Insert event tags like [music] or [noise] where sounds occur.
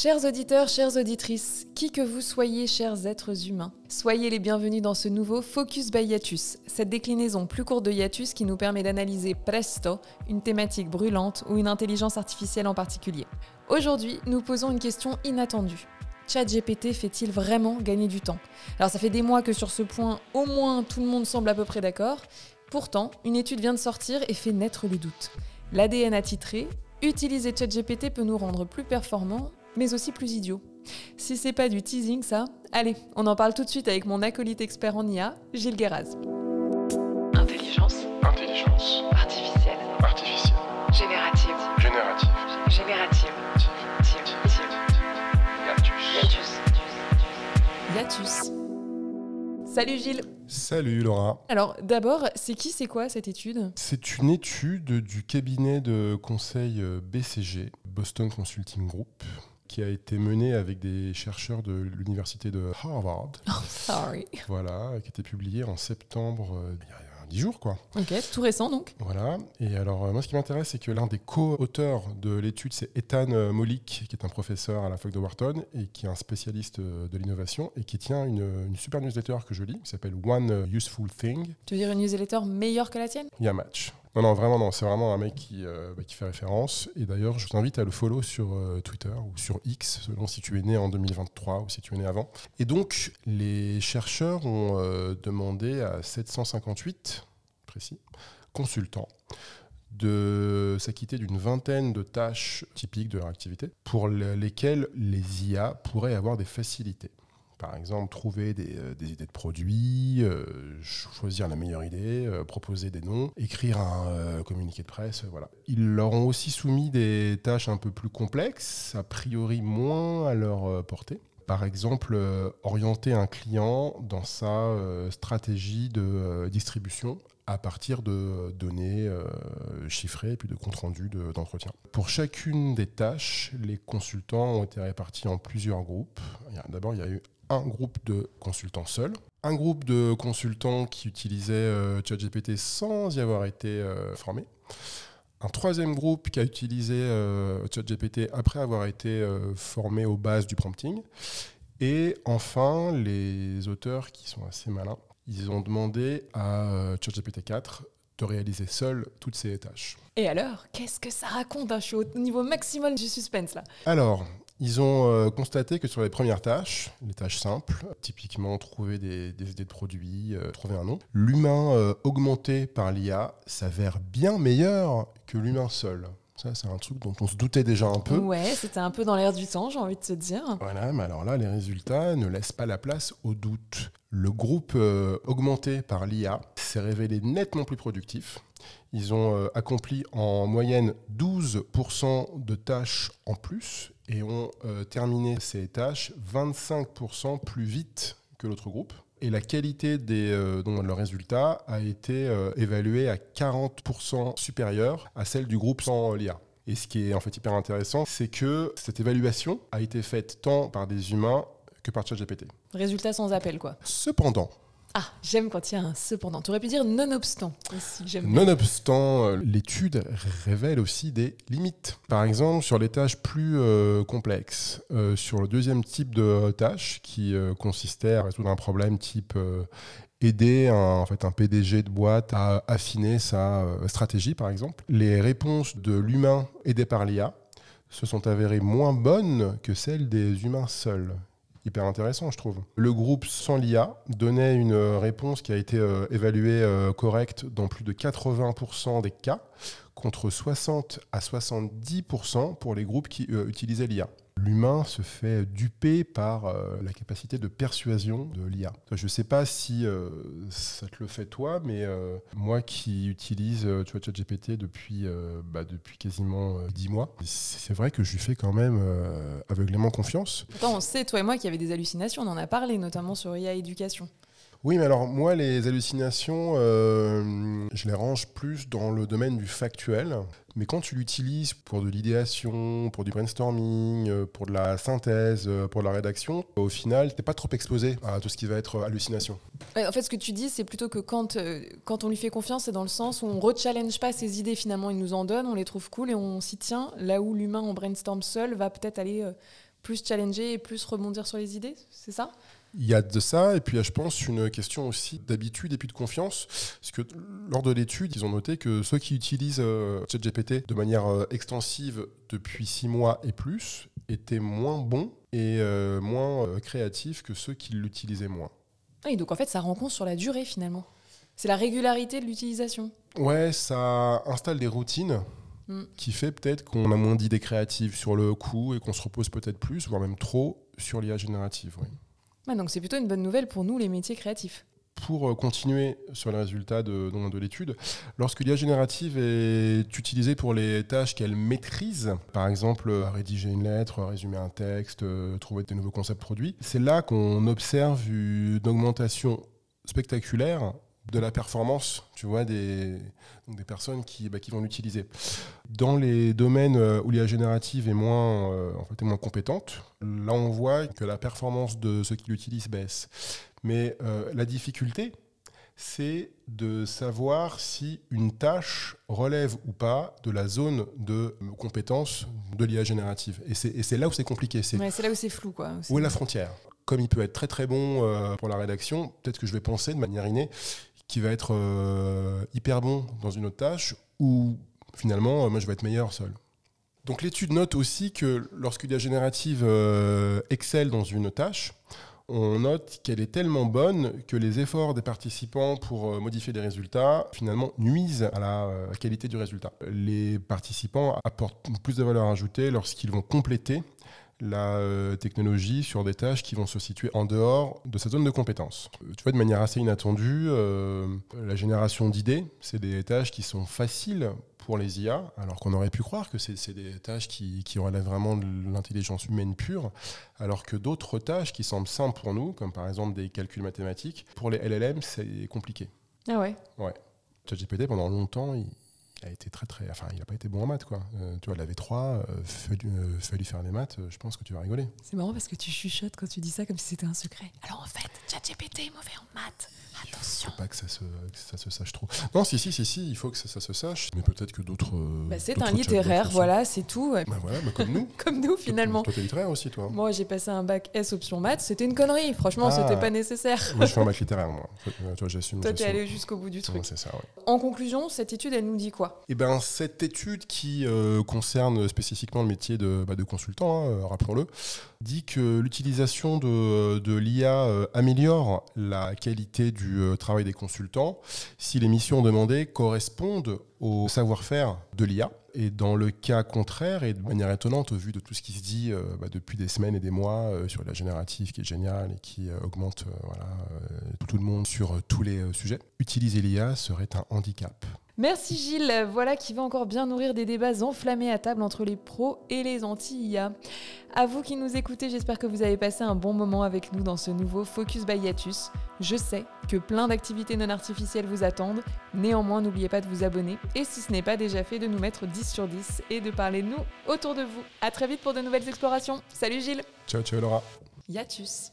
Chers auditeurs, chères auditrices, qui que vous soyez, chers êtres humains, soyez les bienvenus dans ce nouveau Focus by Yatus, cette déclinaison plus courte de Yatus qui nous permet d'analyser presto, une thématique brûlante ou une intelligence artificielle en particulier. Aujourd'hui, nous posons une question inattendue. ChatGPT fait-il vraiment gagner du temps? Alors ça fait des mois que sur ce point, au moins tout le monde semble à peu près d'accord. Pourtant, une étude vient de sortir et fait naître le doute. L'ADN a titré Utiliser ChatGPT peut nous rendre plus performants mais aussi plus idiot. Si c'est pas du teasing, ça, allez, on en parle tout de suite avec mon acolyte expert en IA, Gilles Guéraz. Intelligence. Intelligence. Artificielle. Artificielle. Générative. Générative. Générative. Hiatus. Yatus. Salut Gilles Salut Laura. Alors d'abord, c'est qui, c'est quoi cette étude? C'est une étude du cabinet de conseil euh, BCG, Boston Consulting Group, qui a été menée avec des chercheurs de l'université de Harvard. [laughs] Oh, sorry. Voilà, qui a été publiée en septembre, euh, il y a 10 jours quoi. Ok, tout récent donc Voilà. Et alors, euh, moi, ce qui m'intéresse, c'est que l'un des co-auteurs de l'étude, c'est Ethan euh, Molik, qui est un professeur à la fac de Wharton et qui est un spécialiste de l'innovation et qui tient une, une super newsletter que je lis, qui s'appelle One Useful Thing. Tu veux dire une newsletter meilleure que la tienne? Il y a match. Non, non, vraiment, non. C'est vraiment un mec qui, euh, bah, qui fait référence. Et d'ailleurs, je vous invite à le follow sur euh, Twitter ou sur X, selon si tu es né en 2023 ou si tu es né avant. Et donc, les chercheurs ont euh, demandé à 758, précis, consultants de s'acquitter d'une vingtaine de tâches typiques de leur activité pour le- lesquelles les IA pourraient avoir des facilités. Par exemple, trouver des, euh, idées de produits, euh, cho- choisir la meilleure idée, euh, proposer des noms, écrire un communiqué de presse, voilà. Ils leur ont aussi soumis des tâches un peu plus complexes, a priori moins à leur portée. Par exemple, orienter un client dans sa stratégie de distribution à partir de données chiffrées et puis de comptes rendus de- d'entretien. Pour chacune des tâches, les consultants ont été répartis en plusieurs groupes. D'abord, il y a eu un groupe de consultants seuls, un groupe de consultants qui utilisaient euh, ChatGPT sans y avoir été euh, formés, un troisième groupe qui a utilisé euh, ChatGPT après avoir été formé aux bases du prompting, et enfin les auteurs qui sont assez malins, ils ont demandé à ChatGPT 4 de réaliser seul toutes ces tâches. Et alors, qu'est-ce que ça raconte Je suis au niveau maximum du suspense là? Alors, ils ont euh, constaté que sur les premières tâches, les tâches simples, typiquement trouver des, des idées de produits, euh, trouver un nom, l'humain euh, augmenté par l'IA s'avère bien meilleur que l'humain seul. Ça, c'est un truc dont on se doutait déjà un peu. Ouais, c'était un peu dans l'air du temps, j'ai envie de te dire. Voilà, mais alors là, les résultats ne laissent pas la place au doute. Le groupe euh, augmenté par l'IA s'est révélé nettement plus productif. Ils ont euh, accompli en moyenne 12% de tâches en plus et ont euh, terminé ces tâches 25% plus vite que l'autre groupe. Et la qualité des, euh, donc, leurs résultats a été euh, évaluée à 40% supérieure à celle du groupe sans l'IA. Et ce qui est en fait hyper intéressant, c'est que cette évaluation a été faite tant par des humains que par ChatGPT. Résultat sans appel quoi. Cependant, Ah, j'aime quand il y a un cependant. Tu aurais pu dire nonobstant nonobstant, euh, l'étude révèle aussi des limites. Par exemple, sur les tâches plus euh, complexes, euh, sur le deuxième type de tâche qui consistait à résoudre un problème type aider un, en fait, un PDG de boîte à affiner sa stratégie, par exemple, les réponses de l'humain aidé par l'IA se sont avérées moins bonnes que celles des humains seuls. Hyper intéressant, je trouve. Le groupe sans l'IA donnait une euh, réponse qui a été euh, évaluée euh, correcte dans plus de 80% des cas, contre 60 à 70% pour les groupes qui utilisaient l'IA. L'humain se fait duper par euh, la capacité de persuasion de l'IA. Je ne sais pas si euh, ça te le fait toi, mais euh, moi qui utilise tu ChatGPT depuis, bah, depuis quasiment euh, 10 mois, c'est vrai que je lui fais quand même aveuglément confiance. Pourtant, on sait, toi et moi, qu'il y avait des hallucinations. On en a parlé, notamment sur IA Éducation. Oui, mais alors moi, les hallucinations, euh, je les range plus dans le domaine du factuel. Mais quand tu l'utilises pour de l'idéation, pour du brainstorming, euh, pour de la synthèse, euh, pour de la rédaction, au final, t'es pas trop exposé à tout ce qui va être hallucination. En fait, ce que tu dis, c'est plutôt que quand, quand on lui fait confiance, c'est dans le sens où on re-challenge pas ses idées, finalement, il nous en donne, on les trouve cool et on s'y tient, là où l'humain en brainstorm seul va peut-être aller plus challenger et plus rebondir sur les idées, c'est ça? Il y a de ça, et puis il y a, je pense, une question aussi d'habitude et puis de confiance. Parce que lors de l'étude, ils ont noté que ceux qui utilisent euh, ChatGPT de manière euh, extensive depuis six mois et plus étaient moins bons et euh, moins créatifs que ceux qui l'utilisaient moins. Et donc en fait, ça rend compte sur la durée finalement. C'est la régularité de l'utilisation. Ouais, ça installe des routines Mm. qui fait peut-être qu'on a moins d'idées créatives sur le coup et qu'on se repose peut-être plus, voire même trop, sur l'IA générative. oui. Donc c'est plutôt une bonne nouvelle pour nous, les métiers créatifs. Pour euh, continuer sur les résultats de l'étude, lorsque l'IA générative est utilisée pour les tâches qu'elle maîtrise, par exemple euh, rédiger une lettre, résumer un texte, euh, trouver des nouveaux concepts produits, c'est là qu'on observe une augmentation spectaculaire de la performance, tu vois, des, des personnes qui, bah, qui vont l'utiliser. Dans les domaines euh, où l'IA générative est moins, euh, en fait, est moins compétente, là on voit que la performance de ceux qui l'utilisent baisse. Mais euh, la difficulté, c'est de savoir si une tâche relève ou pas de la zone de compétence de l'IA générative. Et c'est là où c'est compliqué. C'est Ouais, là où c'est flou, quoi. où est la frontière Comme il peut être très très bon pour la rédaction, peut-être que je vais penser de manière innée qu'il va être euh, hyper bon dans une autre tâche ou finalement euh, moi je vais être meilleur seul. Donc l'étude note aussi que lorsque l'IA générative euh, excelle dans une tâche, on note qu'elle est tellement bonne que les efforts des participants pour modifier les résultats finalement nuisent à la qualité du résultat. Les participants apportent plus de valeur ajoutée lorsqu'ils vont compléter la euh, technologie sur des tâches qui vont se situer en dehors de sa zone de compétence. Euh, Tu vois, de manière assez inattendue, euh, la génération d'idées, c'est des tâches qui sont faciles pour les IA, alors qu'on aurait pu croire que c'est des tâches qui, qui relèvent vraiment de l'intelligence humaine pure, alors que d'autres tâches qui semblent simples pour nous, comme par exemple des calculs mathématiques, pour les LLM, c'est compliqué. Ah ouais. ChatGPT, pendant longtemps, il a été très très. Enfin, il n'a pas été bon en maths, quoi. Euh, tu vois, il avait 3, fallu, euh, fallu faire des maths, euh, je pense que tu vas rigoler. C'est marrant parce que tu chuchotes quand tu dis ça comme si c'était un secret. Alors en fait, ChatGPT est mauvais en maths. Attention. Faut pas que ça, se, que ça se sache trop. Non, si, si, si, si, il faut que ça, ça se sache, mais peut-être que d'autres. euh, Bah, c'est un littéraire, voilà, c'est tout. Bah voilà, bah comme nous. [laughs] Comme nous finalement. Toi, t'es littéraire aussi, toi. Moi, j'ai passé un bac S option maths, c'était une connerie. Franchement, Ah. c'était pas nécessaire. Moi, je fais un bac littéraire, moi. Euh, Toi, j'assume. Toi, t'es allé jusqu'au bout du truc. Ouais, c'est ça, ouais. En conclusion, cette étude, elle nous dit quoi? Eh ben, cette étude qui euh, concerne spécifiquement le métier de, bah, consultant, hein, euh, rappelons-le, dit que l'utilisation de, de l'IA euh, améliore la qualité du euh, travail des consultants si les missions demandées correspondent au savoir-faire de l'IA. Et dans le cas contraire, et de manière étonnante au vu de tout ce qui se dit euh, bah, depuis des semaines et des mois euh, sur la générative qui est géniale et qui euh, augmente euh, voilà, euh, tout le monde sur euh, tous les euh, sujets, utiliser l'IA serait un handicap. Merci Gilles, voilà qui va encore bien nourrir des débats enflammés à table entre les pros et les anti-IA. À vous qui nous écoutez, j'espère que vous avez passé un bon moment avec nous dans ce nouveau Focus by Yatus. Je sais que plein d'activités non artificielles vous attendent, néanmoins n'oubliez pas de vous abonner et si ce n'est pas déjà fait, de nous mettre 10 sur 10 et de parler de nous autour de vous. A très vite pour de nouvelles explorations. Salut Gilles Ciao, ciao Laura. Yatus